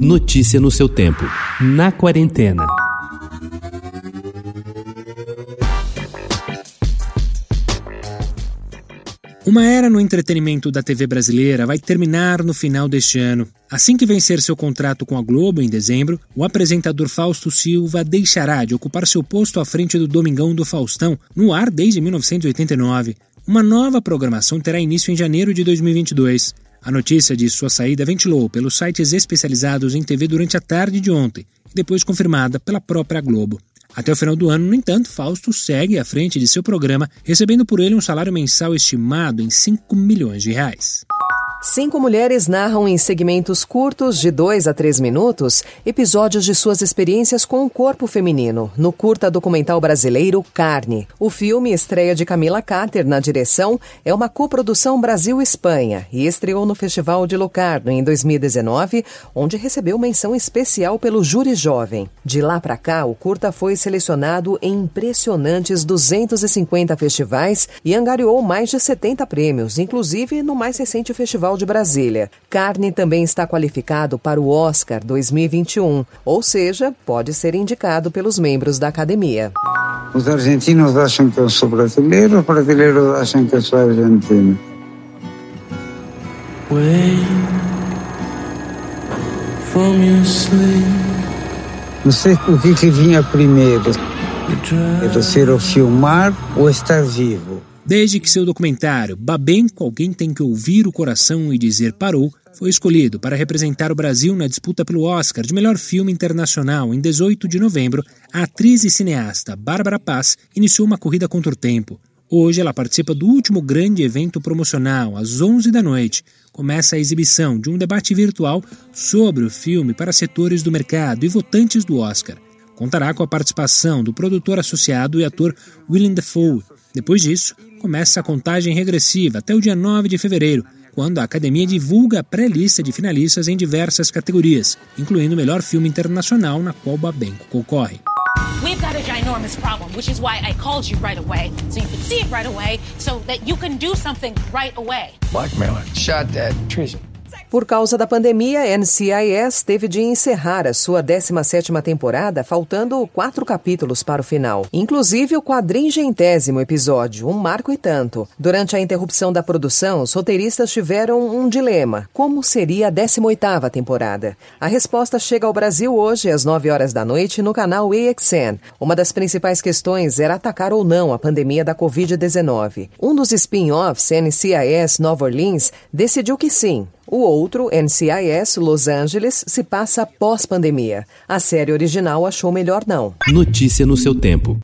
Notícia no seu tempo. Na quarentena. Uma era no entretenimento da TV brasileira vai terminar no final deste ano. Assim que vencer seu contrato com a Globo em dezembro, o apresentador Fausto Silva deixará de ocupar seu posto à frente do Domingão do Faustão, no ar desde 1989. Uma nova programação terá início em janeiro de 2022. A notícia de sua saída ventilou pelos sites especializados em TV durante a tarde de ontem e depois confirmada pela própria Globo. Até o final do ano, no entanto, Fausto segue à frente de seu programa, recebendo por ele um salário mensal estimado em 5 milhões de reais. Cinco mulheres narram em segmentos curtos de dois a três minutos episódios de suas experiências com o corpo feminino, no curta documental brasileiro Carne. O filme, estreia de Camila Carter na direção, é uma coprodução Brasil-Espanha e estreou no Festival de Locarno em 2019, onde recebeu menção especial pelo júri jovem. De lá para cá, o curta foi selecionado em impressionantes 250 festivais e angariou mais de 70 prêmios, inclusive no mais recente festival Festival de Brasília. Carne também está qualificado para o Oscar 2021, ou seja, pode ser indicado pelos membros da academia. Os argentinos acham que eu sou brasileiro, os brasileiros acham que eu sou argentino. Não sei o que, que vinha primeiro. É você filmar ou estar vivo? Desde que seu documentário Babenco Alguém Tem Que Ouvir o Coração e Dizer Parou foi escolhido para representar o Brasil na disputa pelo Oscar de melhor filme internacional em 18 de novembro, a atriz e cineasta Bárbara Paz iniciou uma corrida contra o tempo. Hoje ela participa do último grande evento promocional, às 11 da noite. Começa a exibição de um debate virtual sobre o filme para setores do mercado e votantes do Oscar. Contará com a participação do produtor associado e ator Willem Dafoe. Depois disso, começa a contagem regressiva até o dia 9 de fevereiro, quando a academia divulga a pré-lista de finalistas em diversas categorias, incluindo o melhor filme internacional, na qual Babenco concorre. We've got a ginormous problem, which is why I called you right away, so you could see it right away, so that you can do something right away. Blackmailer. Shot dead. Treason. Por causa da pandemia, NCIS teve de encerrar a sua 17ª temporada, faltando quatro capítulos para o final, inclusive o quadringentésimo episódio, um marco e tanto. Durante a interrupção da produção, os roteiristas tiveram um dilema: como seria a 18ª temporada? A resposta chega ao Brasil hoje às 9 horas da noite no canal AXN. Uma das principais questões era atacar ou não a pandemia da Covid-19. Um dos spin-offs, NCIS Nova Orleans, decidiu que sim, o outro, NCIS Los Angeles, se passa pós-pandemia. A série original achou melhor não. Notícia no seu tempo.